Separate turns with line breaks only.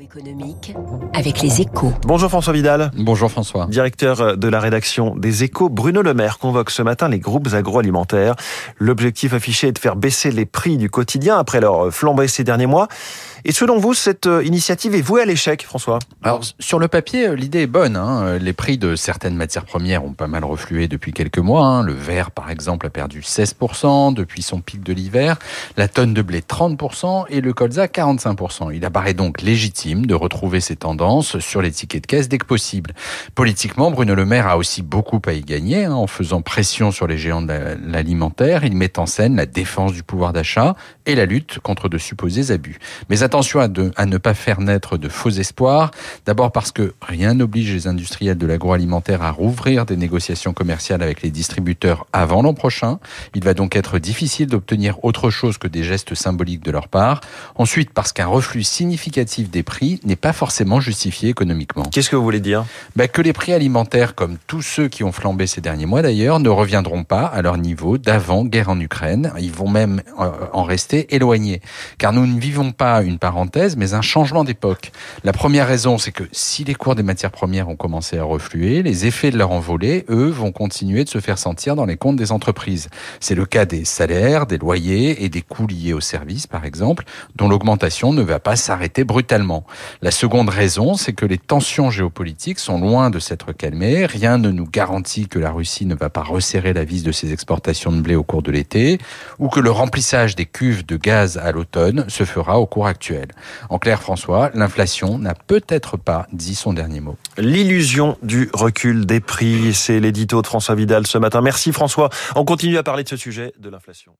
Économique avec les échos.
Bonjour François Vidal.
Bonjour François.
Directeur de la rédaction des échos, Bruno Le Maire convoque ce matin les groupes agroalimentaires. L'objectif affiché est de faire baisser les prix du quotidien après leur flambée ces derniers mois. Et selon vous, cette euh, initiative est vouée à l'échec, François?
Alors, sur le papier, euh, l'idée est bonne. Hein. Les prix de certaines matières premières ont pas mal reflué depuis quelques mois. Hein. Le verre, par exemple, a perdu 16% depuis son pic de l'hiver, la tonne de blé 30% et le colza 45%. Il apparaît donc légitime de retrouver ces tendances sur les tickets de caisse dès que possible. Politiquement, Bruno Le Maire a aussi beaucoup à y gagner hein, en faisant pression sur les géants de l'alimentaire. Il met en scène la défense du pouvoir d'achat et la lutte contre de supposés abus. Mais attention à, à ne pas faire naître de faux espoirs. D'abord parce que rien n'oblige les industriels de l'agroalimentaire à rouvrir des négociations commerciales avec les distributeurs avant l'an prochain. Il va donc être difficile d'obtenir autre chose que des gestes symboliques de leur part. Ensuite, parce qu'un reflux significatif des prix n'est pas forcément justifié économiquement.
Qu'est-ce que vous voulez dire?
Bah, Que les prix alimentaires, comme tous ceux qui ont flambé ces derniers mois d'ailleurs, ne reviendront pas à leur niveau d'avant guerre en Ukraine. Ils vont même euh, en rester éloignés. Car nous ne vivons pas une mais un changement d'époque. La première raison, c'est que si les cours des matières premières ont commencé à refluer, les effets de leur envolée, eux, vont continuer de se faire sentir dans les comptes des entreprises. C'est le cas des salaires, des loyers et des coûts liés aux services, par exemple, dont l'augmentation ne va pas s'arrêter brutalement. La seconde raison, c'est que les tensions géopolitiques sont loin de s'être calmées. Rien ne nous garantit que la Russie ne va pas resserrer la vis de ses exportations de blé au cours de l'été, ou que le remplissage des cuves de gaz à l'automne se fera au cours actuel. En clair, François, l'inflation n'a peut-être pas dit son dernier mot.
L'illusion du recul des prix, c'est l'édito de François Vidal ce matin. Merci François. On continue à parler de ce sujet de l'inflation.